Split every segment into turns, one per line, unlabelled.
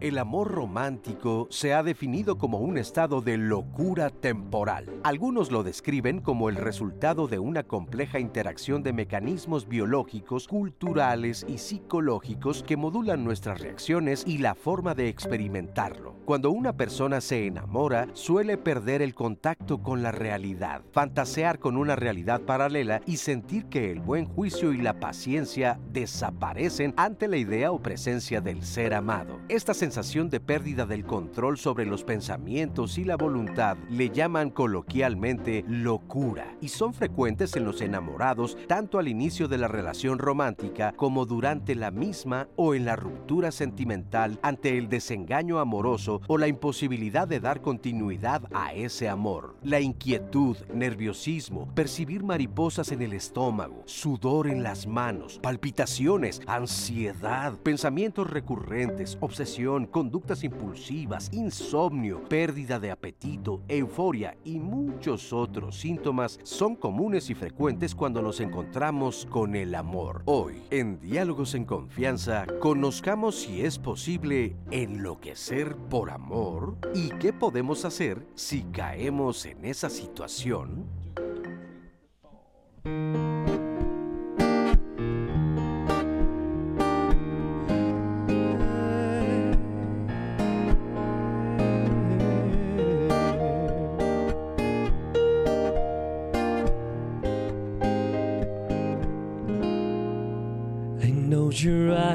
El amor romántico se ha definido como un estado de locura temporal. Algunos lo describen como el resultado de una compleja interacción de mecanismos biológicos, culturales y psicológicos que modulan nuestras reacciones y la forma de experimentarlo. Cuando una persona se enamora, suele perder el contacto con la realidad, fantasear con una realidad paralela y sentir que el buen juicio y la paciencia desaparecen ante la idea o presencia del ser amado. Esta sensación de pérdida del control sobre los pensamientos y la voluntad le llaman coloquialmente locura y son frecuentes en los enamorados tanto al inicio de la relación romántica como durante la misma o en la ruptura sentimental ante el desengaño amoroso o la imposibilidad de dar continuidad a ese amor. La inquietud, nerviosismo, percibir mariposas en el estómago, sudor en las manos, palpitaciones, ansiedad, pensamientos recurrentes, obsesión, conductas impulsivas, insomnio, pérdida de apetito, euforia y muchos otros síntomas son comunes y frecuentes cuando nos encontramos con el amor. Hoy, en Diálogos en Confianza, conozcamos si es posible enloquecer por amor y qué podemos hacer si caemos en esa situación.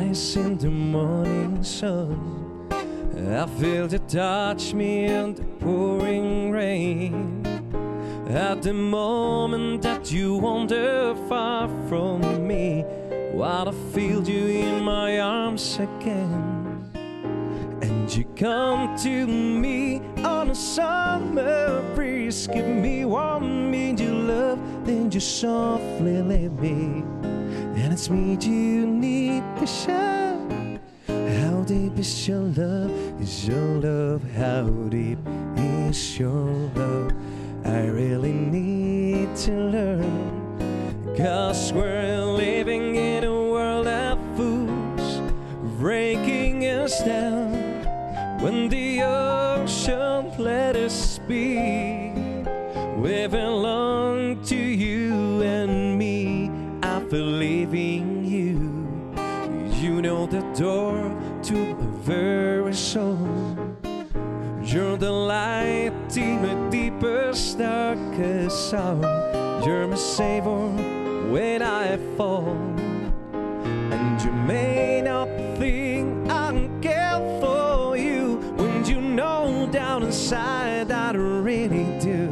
In the morning sun. I feel you touch me in the pouring rain. At the moment that you wander far from me, while I feel you in my arms again. And you come to me on a summer breeze, give me warm, me your love, then you softly let me. And it's me you show. How deep is your love? Is your love? How deep is your love? I really need to learn. Cause we're living in a world of fools, breaking us down. When the ocean let us be, we belong You're my savior when I fall. And you may not think I care for you when you know down inside that I really do.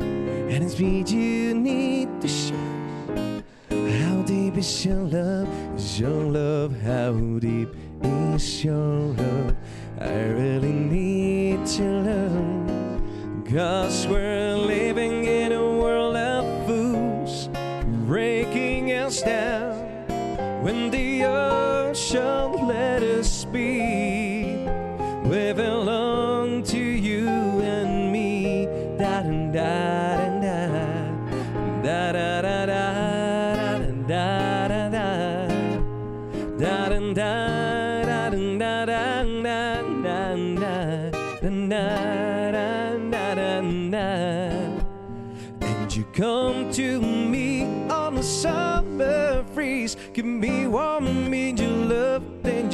And it's me you need to show. How deep is your love? Is your love? How deep is your love? I really need to learn. Cause we're living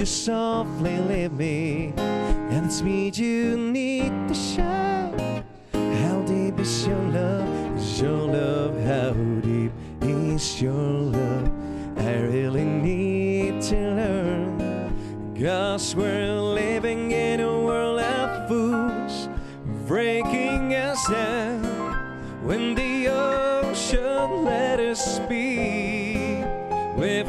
you softly leave me. And it's me you need to show. How deep is your love? Is your love? How deep is your love? I really need to learn. Cause we're living in a world of fools, breaking us down. When the ocean let us be, we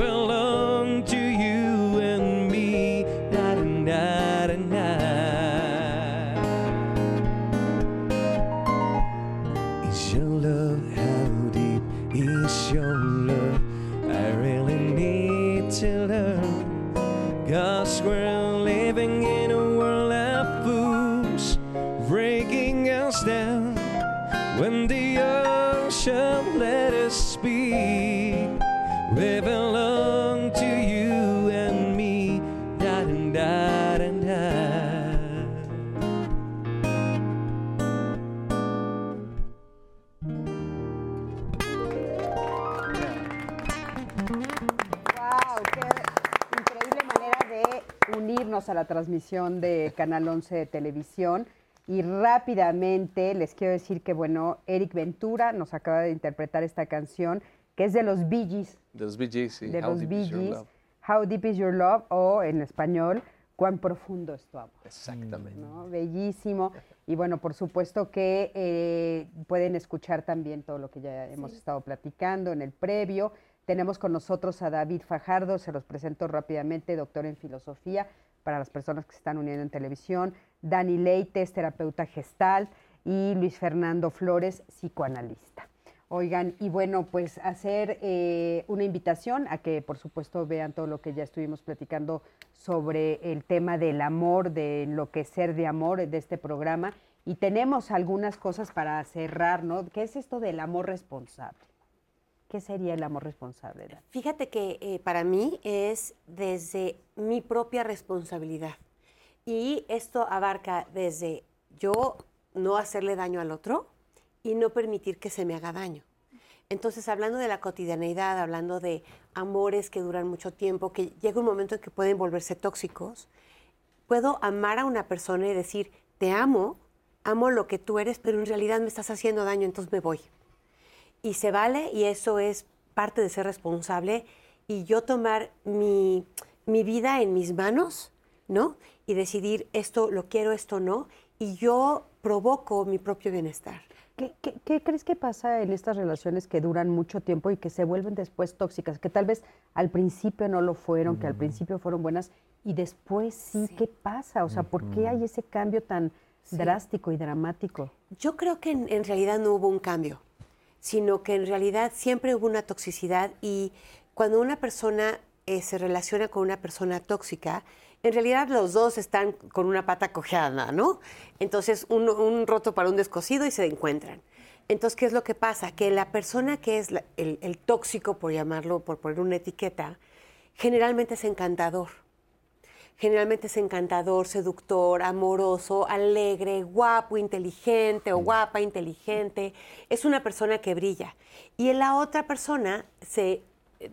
a
la transmisión de Canal 11 de Televisión. Y rápidamente les quiero decir que, bueno, Eric Ventura nos acaba de interpretar esta canción, que es de los Bee Gees.
De los Bee Gees, sí.
De
How
los
Deep
Bee
Is Your
Gees.
Love.
How Deep Is Your Love, o en español, Cuán profundo es tu amor.
Exactamente.
¿no? Bellísimo. Y bueno, por supuesto que eh, pueden escuchar también todo lo que ya hemos estado platicando en el previo. Tenemos con nosotros a David Fajardo, se los presento rápidamente, doctor en filosofía para las personas que se están uniendo en televisión. Dani Leites, terapeuta gestal. Y Luis Fernando Flores, psicoanalista. Oigan, y bueno, pues hacer eh, una invitación a que por supuesto vean todo lo que ya estuvimos platicando sobre el tema del amor, de enloquecer de amor de este programa. Y tenemos algunas cosas para cerrar, ¿no? ¿Qué es esto del amor responsable? ¿Qué sería el amor responsable?
Fíjate que eh, para mí es desde mi propia responsabilidad. Y esto abarca desde yo no hacerle daño al otro y no permitir que se me haga daño. Entonces, hablando de la cotidianeidad, hablando de amores que duran mucho tiempo, que llega un momento en que pueden volverse tóxicos, puedo amar a una persona y decir, te amo, amo lo que tú eres, pero en realidad me estás haciendo daño, entonces me voy. Y se vale y eso es parte de ser responsable y yo tomar mi, mi vida en mis manos, ¿no? Y decidir esto lo quiero, esto no, y yo provoco mi propio bienestar.
¿Qué, qué- qué crees que pasa en estas relaciones que duran mucho tiempo y que se vuelven después tóxicas? Que tal vez al principio no lo fueron, que al principio fueron buenas y después sí, ¿qué pasa? O sea, ¿por qué hay ese cambio tan drástico y dramático?
Yo creo que en, en realidad no hubo un cambio, sino que en realidad siempre hubo una toxicidad y cuando una persona eh, se relaciona con una persona tóxica, en realidad los dos están con una pata cojeada, ¿no? Entonces, un, roto para un descosido y se encuentran. Entonces, ¿qué es lo que pasa? Que la persona que es el, el tóxico, por llamarlo, por poner una etiqueta, generalmente es encantador generalmente es encantador, seductor, amoroso, alegre, guapo, inteligente o guapa, inteligente. Es una persona que brilla. Y en la otra persona se eh,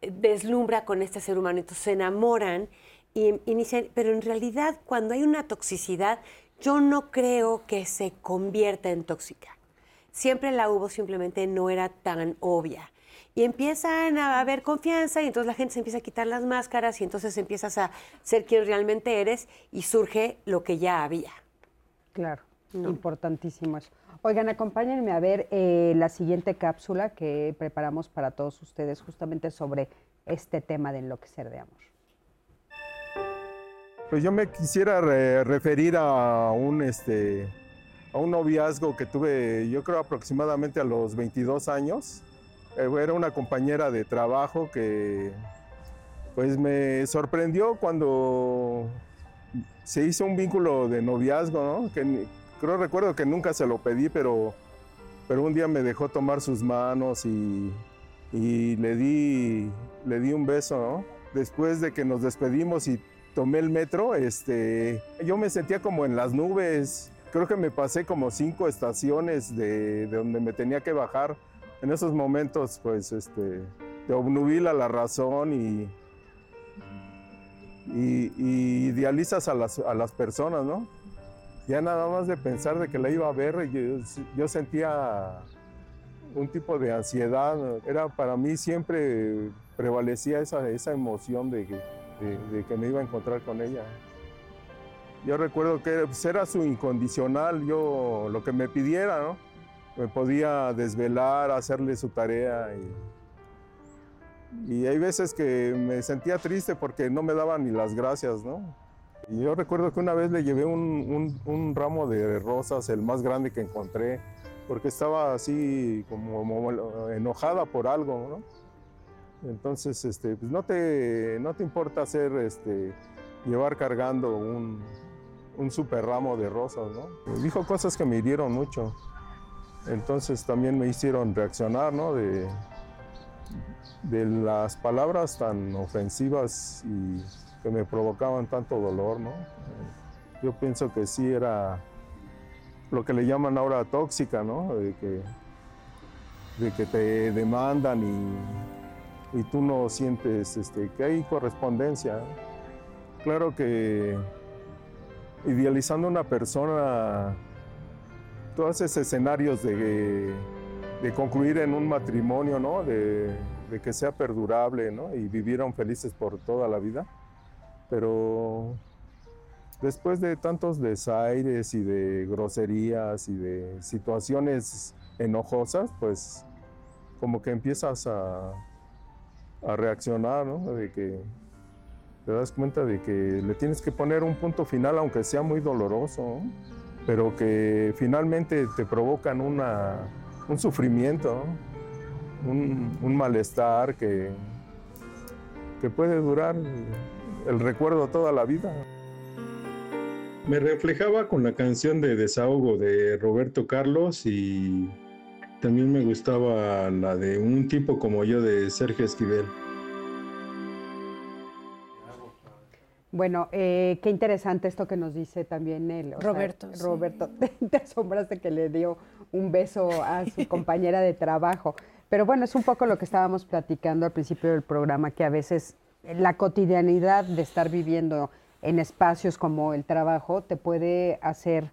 deslumbra con este ser humano, entonces se enamoran y inician, pero en realidad cuando hay una toxicidad, yo no creo que se convierta en tóxica. Siempre la hubo, simplemente no era tan obvia. Y empiezan a haber confianza y entonces la gente se empieza a quitar las máscaras y entonces empiezas a ser quien realmente eres y surge lo que ya había.
Claro, importantísimo eso. Oigan, acompáñenme a ver eh, la siguiente cápsula que preparamos para todos ustedes justamente sobre este tema de enloquecer de amor.
Pues yo me quisiera re- referir a un, este, a un noviazgo que tuve, yo creo aproximadamente a los 22 años. Eh, Era una compañera de trabajo que pues me sorprendió cuando se hizo un vínculo de noviazgo, ¿no? Creo recuerdo que nunca se lo pedí, pero, pero un día me dejó tomar sus manos y, le, di, le di un beso, ¿no? Después de que nos despedimos y tomé el metro, este, yo me sentía como en las nubes. Creo que me pasé como cinco estaciones de donde me tenía que bajar. En esos momentos, pues, este, te obnubila la razón y, idealizas a las, a las personas, ¿no? Ya nada más de pensar de que la iba a ver, yo, sentía un tipo de ansiedad. Era para mí siempre prevalecía esa, esa emoción de que, de que me iba a encontrar con ella. Yo recuerdo que pues, era su incondicional, yo lo que me pidiera, ¿no? Me podía desvelar, hacerle su tarea. Y, y hay veces que me sentía triste porque no me daban ni las gracias, ¿no? Y yo recuerdo que una vez le llevé un, un- un ramo de rosas, el más grande que encontré, porque estaba así como, como enojada por algo, ¿no? Entonces, este, pues no te, no te importa hacer, este, llevar cargando un, un super ramo de rosas, ¿no? Dijo cosas que me hirieron mucho. Entonces también me hicieron reaccionar, ¿no? De, las palabras tan ofensivas y que me provocaban tanto dolor, ¿no? Yo pienso que sí era lo que le llaman ahora tóxica, ¿no? De que, te demandan y, y tú no sientes este, que hay correspondencia. claro que idealizando una persona, todos esos escenarios de, de concluir en un matrimonio, ¿no? De, que sea perdurable, ¿no? Y vivieron felices por toda la vida. Pero después de tantos desaires y de groserías y de situaciones enojosas, pues como que empiezas a, a reaccionar, ¿no? De que te das cuenta de que le tienes que poner un punto final, aunque sea muy doloroso. Pero que finalmente te provocan una, un sufrimiento, un, malestar que, que puede durar el recuerdo toda la vida. Me reflejaba con la canción de Desahogo de Roberto Carlos y también me gustaba la de Un tipo como yo de Sergio Esquivel.
Bueno, eh, qué interesante esto que nos dice también él.
Roberto.
Sea, Roberto, te asombras de que le dio un beso a su compañera de trabajo. Pero bueno, es un poco lo que estábamos platicando al principio del programa, que a veces la cotidianidad de estar viviendo en espacios como el trabajo te puede hacer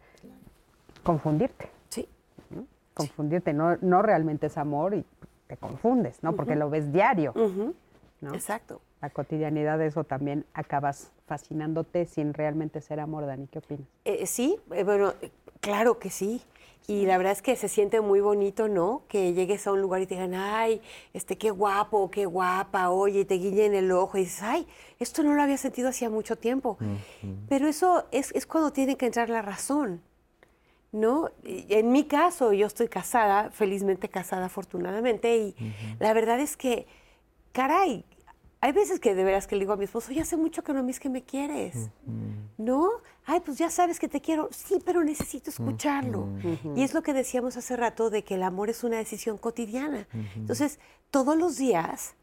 confundirte.
Sí.
¿no? Confundirte, no, no realmente es amor y te confundes, ¿no? Porque uh -huh. lo ves diario.
Uh -huh.
¿no?
Exacto.
La cotidianidad de eso también acabas fascinándote sin realmente ser amor, Dani. ¿Qué opinas?
Eh, sí, eh, bueno, claro que sí. Y la verdad es que se siente muy bonito, ¿no? Que llegues a un lugar y te digan, ay, este, qué guapo, qué guapa, oye, te guiñen el ojo y dices, ay, esto no lo había sentido hacía mucho tiempo. Uh -huh. Pero eso es, es, cuando tiene que entrar la razón, ¿no? En mi caso, yo estoy casada, felizmente casada, afortunadamente, y uh -huh. la verdad es que, caray, hay veces que de veras que le digo a mi esposo, ya hace mucho que no me es que me quieres, uh -huh. ¿no? Ay, pues ya sabes que te quiero, sí, pero necesito escucharlo. Uh -huh. Y es lo que decíamos hace rato de que el amor es una decisión cotidiana. Uh -huh. Entonces, todos los días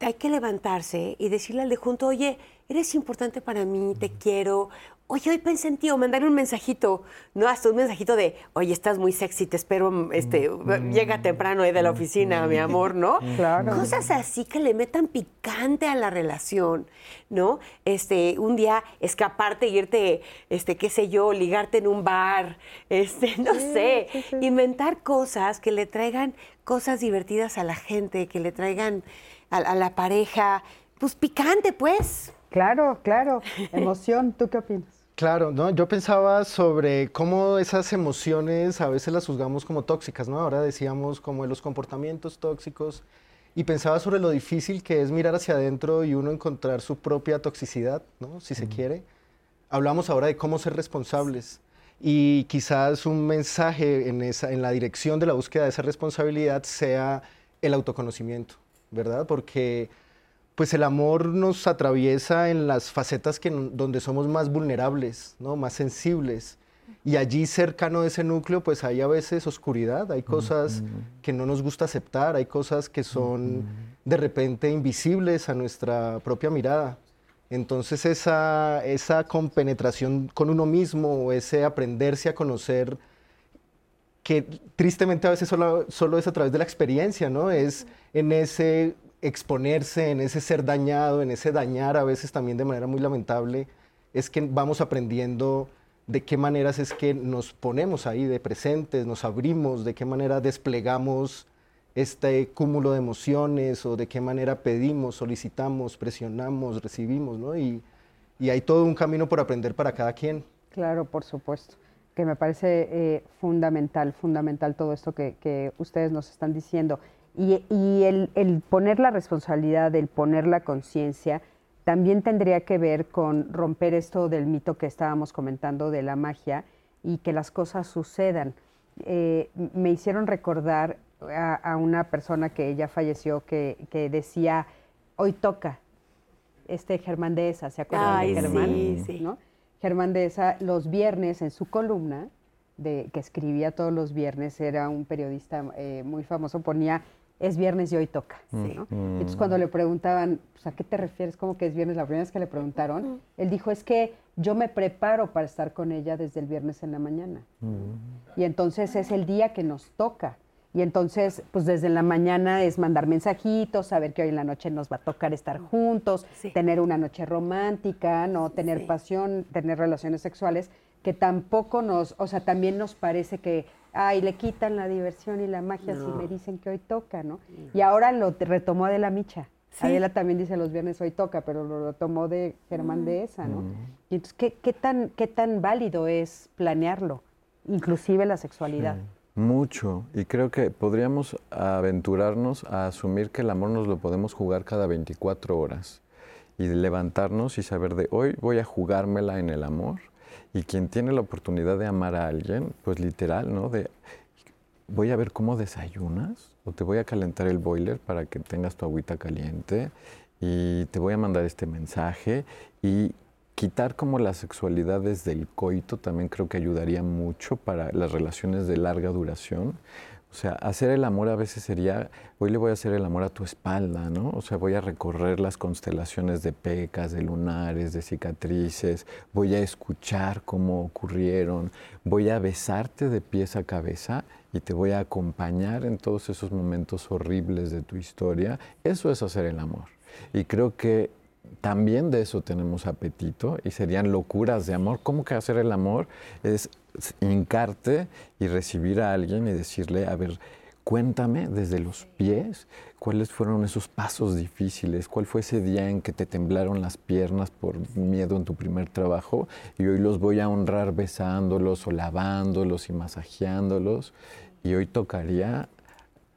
hay que levantarse y decirle al de junto, oye, eres importante para mí, te quiero, oye, hoy pensé en ti, o mandarle un mensajito, no, hasta un mensajito de, oye, estás muy sexy, te espero, este, mm. llega temprano ahí de la oficina, mm. mi amor, ¿no?
Claro.
Cosas así que le metan picante a la relación, ¿no? Este, un día escaparte, irte, este, qué sé yo, ligarte en un bar, este, no sí, sé, sí, sí. inventar cosas que le traigan cosas divertidas a la gente, que le traigan a, a la pareja, pues picante, pues.
Claro, claro. Emoción, ¿tú qué opinas?
Claro, ¿no? Yo pensaba sobre cómo esas emociones a veces las juzgamos como tóxicas, ¿no? Ahora decíamos como de los comportamientos tóxicos y pensaba sobre lo difícil que es mirar hacia adentro y uno encontrar su propia toxicidad, ¿no? Si se quiere. Hablamos ahora de cómo ser responsables y quizás un mensaje en, esa, en la dirección de la búsqueda de esa responsabilidad sea el autoconocimiento, ¿verdad? Porque pues el amor nos atraviesa en las facetas que, donde somos más vulnerables, ¿no? más sensibles. Y allí cercano de ese núcleo, pues hay a veces oscuridad, hay cosas uh -huh. que no nos gusta aceptar, hay cosas que son uh -huh. de repente invisibles a nuestra propia mirada. Entonces esa, esa compenetración con uno mismo, ese aprenderse a conocer, que tristemente a veces solo, solo es a través de la experiencia, ¿no? Es en ese exponerse, en ese ser dañado, en ese dañar a veces también de manera muy lamentable, es que vamos aprendiendo de qué maneras es que nos ponemos ahí de presentes, nos abrimos, de qué manera desplegamos este cúmulo de emociones o de qué manera pedimos, solicitamos, presionamos, recibimos, ¿no? Y, y hay todo un camino por aprender para cada quien.
Claro, por supuesto, que me parece eh, fundamental, fundamental todo esto que, que ustedes nos están diciendo. Y, y el, el, poner la responsabilidad, el poner la conciencia, también tendría que ver con romper esto del mito que estábamos comentando de la magia y que las cosas sucedan. Eh, me hicieron recordar a, a, una persona que ya falleció que, que, decía, hoy toca, este Germán de esa, ¿se acuerdan
Ay,
de Germán?
Sí, sí.
¿no? Germán de esa, los viernes en su columna, de, que escribía todos los viernes, era un periodista eh, muy famoso, ponía es viernes y hoy toca. ¿sí? ¿no? Mm. Entonces cuando le preguntaban, pues, ¿a qué te refieres? ¿Cómo que es viernes? La primera vez que le preguntaron, mm. él dijo, es que yo me preparo para estar con ella desde el viernes en la mañana. Mm. Y entonces es el día que nos toca. Y entonces, pues desde la mañana es mandar mensajitos, saber que hoy en la noche nos va a tocar estar juntos,
Sí.
tener una noche romántica, no tener
Sí.
pasión, tener relaciones sexuales, que tampoco nos, o sea, también nos parece que, ay, le quitan la diversión y la magia si me dicen que hoy toca, ¿no? Y ahora lo retomó Adela Micha.
Sí.
Adela también dice los viernes hoy toca, pero lo, lo tomó de Germán de esa, ¿no? Y entonces, ¿qué, qué tan, ¿qué tan válido es planearlo? Inclusive la sexualidad.
Mucho. Y creo que podríamos aventurarnos a asumir que el amor nos lo podemos jugar cada 24 horas. Y levantarnos y saber de hoy voy a jugármela en el amor. Y quien tiene la oportunidad de amar a alguien, pues literal, ¿no? De voy a ver cómo desayunas o te voy a calentar el boiler para que tengas tu agüita caliente y te voy a mandar este mensaje y quitar como las sexualidades del coito también creo que ayudaría mucho para las relaciones de larga duración. O sea, hacer el amor a veces sería, hoy le voy a hacer el amor a tu espalda, ¿no? O sea, voy a recorrer las constelaciones de pecas, de lunares, de cicatrices, voy a escuchar cómo ocurrieron, voy a besarte de pies a cabeza y te voy a acompañar en todos esos momentos horribles de tu historia. Eso es hacer el amor. Y creo que también de eso tenemos apetito y serían locuras de amor. ¿Cómo que hacer el amor? Es hincarte y recibir a alguien y decirle, a ver, cuéntame desde los pies cuáles fueron esos pasos difíciles, cuál fue ese día en que te temblaron las piernas por miedo en tu primer trabajo y hoy los voy a honrar besándolos o lavándolos y masajeándolos y hoy tocaría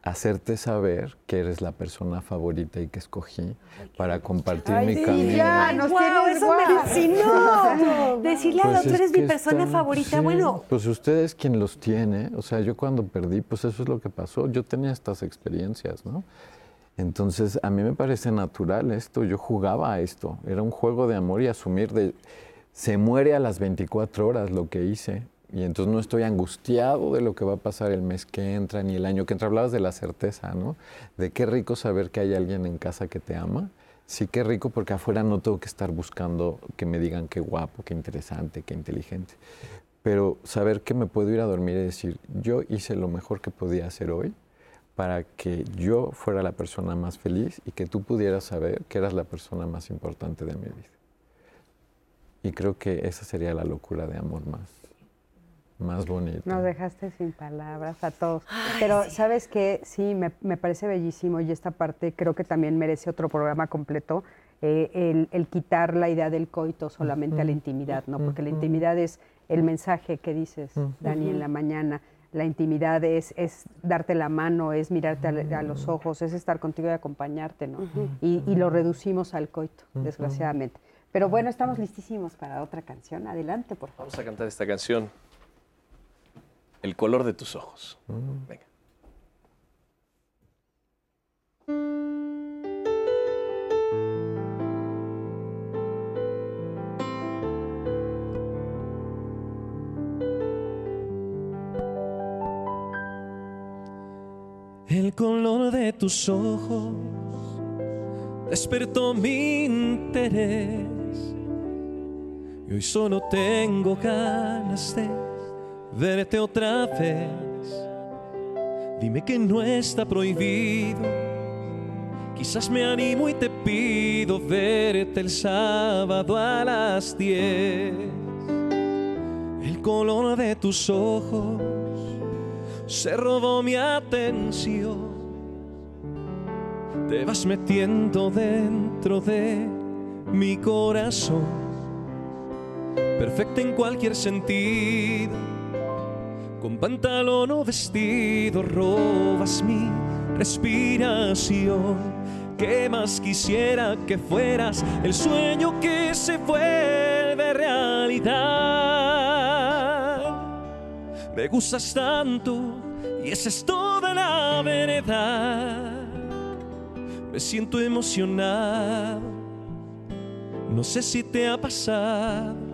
hacerte saber que eres la persona favorita y que escogí para compartir
Ay,
mi
sí,
camino.
ya, nos
¡Guau!
tienes
Eso me fascinó. Decirle al
Pues
otro,
es
eres mi persona favorita.
sí,
Bueno,
Pues usted es quien los tiene. O sea, yo cuando perdí, pues eso es lo que pasó. Yo tenía estas experiencias, ¿no? Entonces, a mí me parece natural esto. Yo jugaba a esto. Era un juego de amor y asumir de. Se muere a las 24 horas lo que hice. Y entonces no estoy angustiado de lo que va a pasar el mes que entra ni el año que entra. Hablabas de la certeza, ¿no? De qué rico saber que hay alguien en casa que te ama. Sí, qué rico porque afuera no tengo que estar buscando que me digan qué guapo, qué interesante, qué inteligente. Pero saber que me puedo ir a dormir y decir, yo hice lo mejor que podía hacer hoy para que yo fuera la persona más feliz y que tú pudieras saber que eras la persona más importante de mi vida. Y creo que esa sería la locura de amor más, más bonita.
Nos dejaste sin palabras a todos. Pero, ¿sabes qué? Sí, me, me parece bellísimo y esta parte creo que también merece otro programa completo. eh, el, el quitar la idea del coito solamente a la intimidad, ¿no? Porque la intimidad es el mensaje que dices, Dani, en la mañana. La intimidad es, es darte la mano, es mirarte a, a los ojos, es estar contigo y acompañarte, ¿no? y, y lo reducimos al coito, desgraciadamente. Pero bueno, estamos listísimos para otra canción. Adelante, por favor.
Vamos a cantar esta canción. El color de tus ojos. Venga. El color de tus ojos despertó mi interés. Y hoy solo tengo ganas de verte otra vez. Dime que no está prohibido. Quizás me animo y te pido verte el sábado a las 10. El color de tus ojos se robó mi atención. Te vas metiendo dentro de mi corazón perfecta en cualquier sentido. Con pantalón o vestido robas mi respiración. ¿Qué más quisiera que fueras el sueño que se vuelve realidad? Me gustas tanto y esa es toda la verdad. Me siento emocionado. No sé si te ha pasado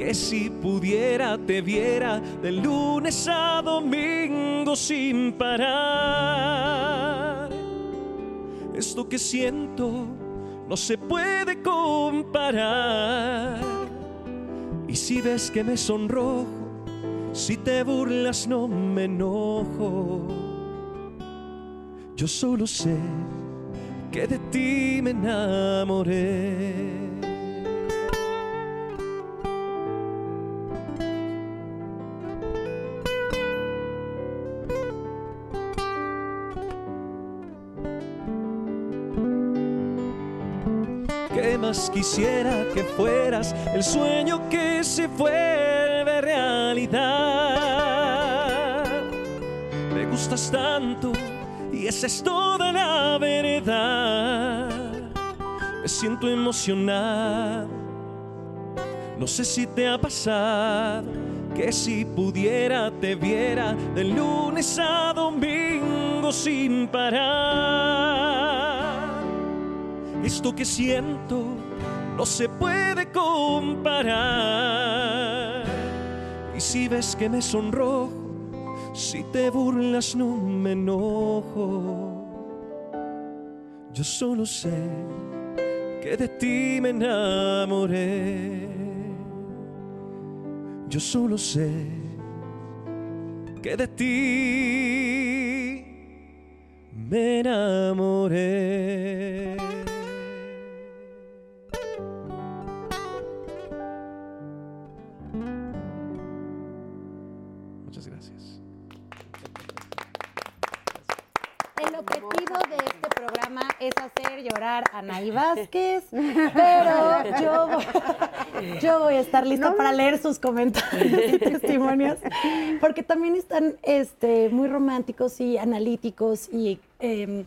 que si pudiera te viera de lunes a domingo sin parar. Esto que siento no se puede comparar. Y si ves que me sonrojo, si te burlas no me enojo. Yo solo sé que de ti me enamoré. Quisiera que fueras el sueño que se vuelve realidad? Me gustas tanto y esa es toda la verdad. Me siento emocionado. No sé si te ha pasado que si pudiera te viera de lunes a domingo sin parar. Esto que siento no se puede comparar. Y si ves que me sonrojo, si te burlas no me enojo. Yo solo sé que de ti me enamoré. Yo solo sé que de ti me enamoré.
Programa es hacer llorar a Nay Vázquez, pero yo, voy- yo voy a estar lista para leer sus comentarios y testimonios, porque también están este, muy románticos y analíticos y em,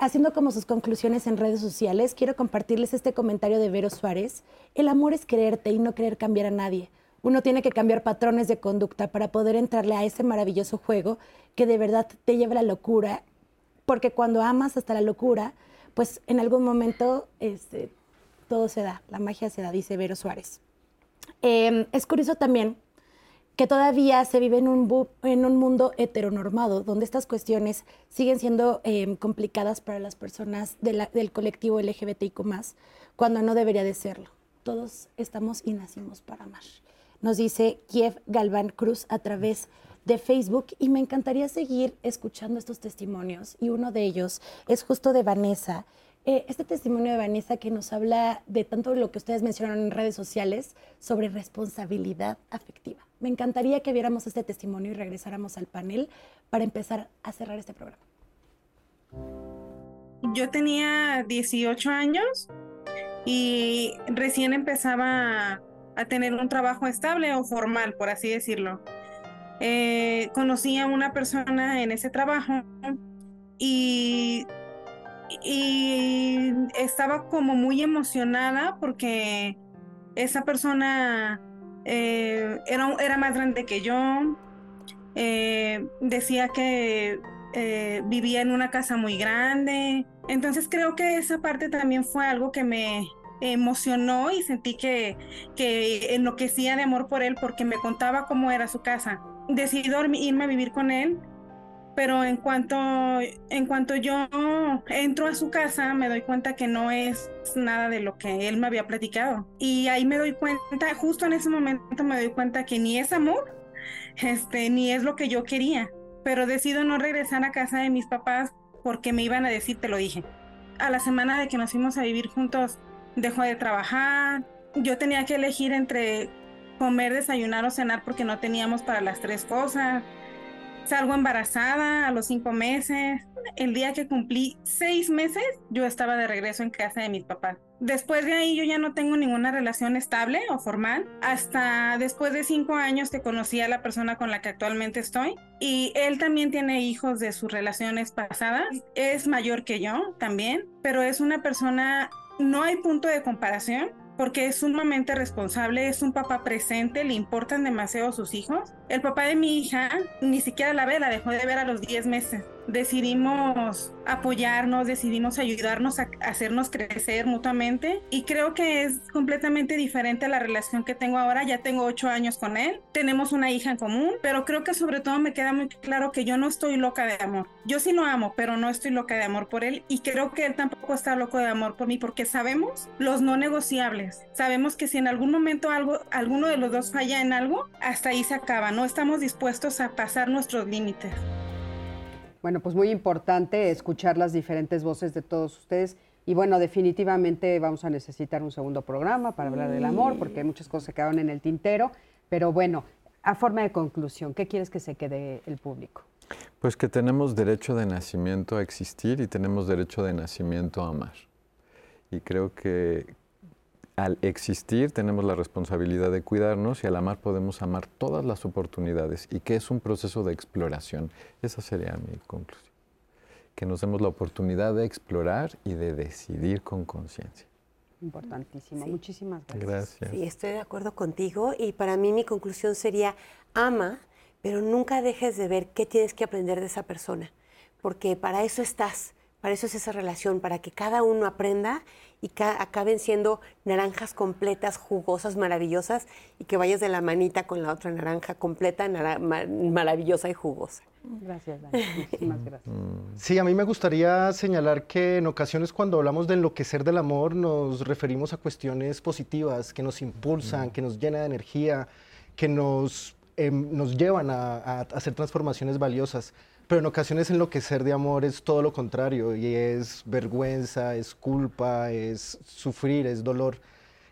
haciendo como sus conclusiones en redes sociales. Quiero compartirles este comentario de Vero Suárez. El amor es quererte y no querer cambiar a nadie. Uno tiene que cambiar patrones de conducta para poder entrarle a ese maravilloso juego que de verdad te lleva a la locura, porque cuando amas hasta la locura, pues en algún momento este, todo se da, la magia se da, dice Vero Suárez. Eh, es curioso también que todavía se vive en un, en un mundo heteronormado, donde estas cuestiones siguen siendo eh, complicadas para las personas de la- del colectivo LGBTIQ+, cuando no debería de serlo. Todos estamos y nacimos para amar. Nos dice Kiev Galván Cruz a través de Facebook y me encantaría seguir escuchando estos testimonios y uno de ellos es justo de Vanessa. Eh, este testimonio de Vanessa que nos habla de tanto lo que ustedes mencionaron en redes sociales sobre responsabilidad afectiva. Me encantaría que viéramos este testimonio y regresáramos al panel para empezar a cerrar este programa.
Yo tenía 18 años y recién empezaba a tener un trabajo estable o formal, por así decirlo. Eh, conocí a una persona en ese trabajo y, estaba como muy emocionada porque esa persona eh, era, era más grande que yo. Eh, decía que eh, vivía en una casa muy grande. Entonces creo que esa parte también fue algo que me emocionó y sentí que, que enloquecía de amor por él porque me contaba cómo era su casa. Decidí irme a vivir con él, pero en cuanto, en cuanto yo entro a su casa me doy cuenta que no es nada de lo que él me había platicado. Y ahí me doy cuenta, justo en ese momento me doy cuenta que ni es amor, este, ni es lo que yo quería pero decido no regresar a casa de mis papás porque me iban a decir, te lo dije. A la semana de que nos fuimos a vivir juntos, dejó de trabajar. Yo tenía que elegir entre comer, desayunar o cenar porque no teníamos para las tres cosas. Salgo embarazada a los cinco meses. El día que cumplí seis meses, yo estaba de regreso en casa de mis papás. Después de ahí yo ya no tengo ninguna relación estable o formal. Hasta después de cinco años que conocí a la persona con la que actualmente estoy. Y él también tiene hijos de sus relaciones pasadas. Es mayor que yo también, pero es una persona, no hay punto de comparación porque es sumamente responsable, es un papá presente, le importan demasiado sus hijos. El papá de mi hija ni siquiera la ve, la dejó de ver a los 10 meses. Decidimos apoyarnos, decidimos ayudarnos a hacernos crecer mutuamente y creo que es completamente diferente a la relación que tengo ahora. Ya tengo 8 años con él, tenemos una hija en común, pero creo que sobre todo me queda muy claro que yo no estoy loca de amor. Yo sí lo amo, pero no estoy loca de amor por él y creo que él tampoco está loco de amor por mí porque sabemos los no negociables. Sabemos que si en algún momento algo, alguno de los dos falla en algo, hasta ahí se acaba. No estamos dispuestos a pasar nuestros límites.
Bueno, pues muy importante escuchar las diferentes voces de todos ustedes. Y bueno, definitivamente vamos a necesitar un segundo programa para hablar del amor, porque muchas cosas se quedaron en el tintero. Pero bueno, a forma de conclusión, ¿qué quieres que se quede el público?
Pues que tenemos derecho de nacimiento a existir y tenemos derecho de nacimiento a amar. Y creo que al existir tenemos la responsabilidad de cuidarnos y al amar podemos amar todas las oportunidades y que es un proceso de exploración. Esa sería mi conclusión. Que nos demos la oportunidad de explorar y de decidir con conciencia.
Importantísimo. Muchísimas gracias.
Gracias.
Sí, estoy de acuerdo contigo y para mí mi conclusión sería ama, pero nunca dejes de ver qué tienes que aprender de esa persona, porque para eso estás, para eso es esa relación, para que cada uno aprenda y ca- acaben siendo naranjas completas, jugosas, maravillosas y que vayas de la manita con la otra naranja completa, nara- maravillosa y jugosa.
Gracias, Dani. Muchísimas gracias.
Sí, a mí me gustaría señalar que en ocasiones cuando hablamos de enloquecer del amor nos referimos a cuestiones positivas que nos impulsan, que nos llenan de energía, que nos, em, nos llevan a, a hacer transformaciones valiosas. Pero en ocasiones enloquecer de amor es todo lo contrario y es vergüenza, es culpa, es sufrir, es dolor.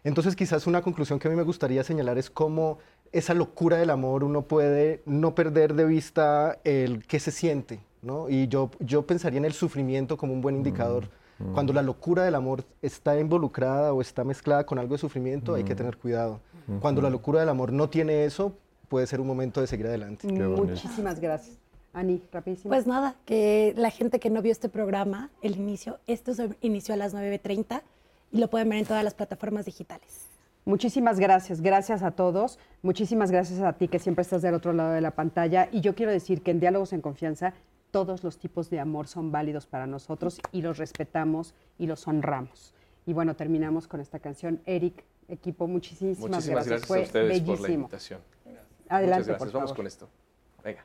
Entonces quizás una conclusión que a mí me gustaría señalar es cómo esa locura del amor uno puede no perder de vista el qué se siente, ¿no? Y yo, yo pensaría en el sufrimiento como un buen indicador. Cuando la locura del amor está involucrada o está mezclada con algo de sufrimiento, hay que tener cuidado. Cuando la locura del amor no tiene eso, puede ser un momento de seguir adelante.
Muchísimas gracias. Ani, rapidísimo.
Pues nada, que la gente que no vio este programa, el inicio, esto se inició a las 9.30 y lo pueden ver en todas las plataformas digitales.
Muchísimas gracias, gracias a todos. Muchísimas gracias a ti que siempre estás del otro lado de la pantalla. Y yo quiero decir que en Diálogos en Confianza todos los tipos de amor son válidos para nosotros y los respetamos y los honramos. Y bueno, terminamos con esta canción. Eric, equipo, muchísimas,
Muchísimas gracias,
Fue
a ustedes por la
bellísimo.
invitación.
Adelante,
Muchas gracias.
por
Vamos
favor.
con esto. Venga.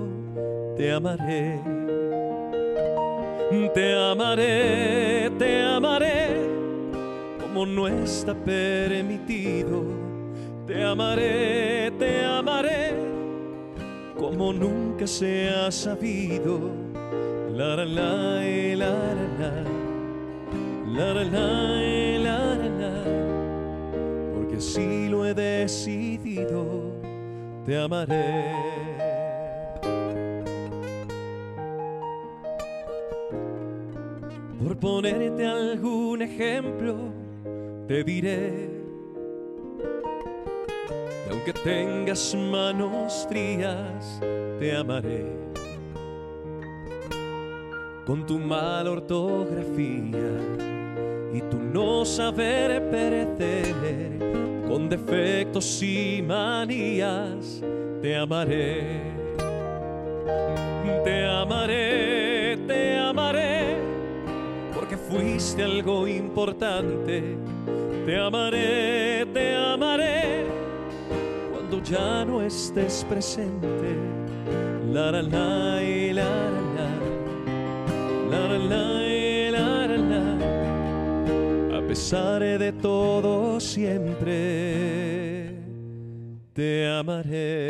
te amaré. Te amaré, te amaré como no está permitido. Te amaré, te amaré, como nunca se ha sabido. La la la la la la la la la la, porque así lo he decidido. Te amaré. Por ponerte algún ejemplo, te diré que aunque tengas manos frías, te amaré. Con tu mala ortografía y tu no saber perecer, con defectos y manías, te amaré. Te amaré, fuiste algo importante. Te amaré, te amaré cuando ya no estés presente. La la la y la la la la la y la la la a pesar de todo siempre te amaré.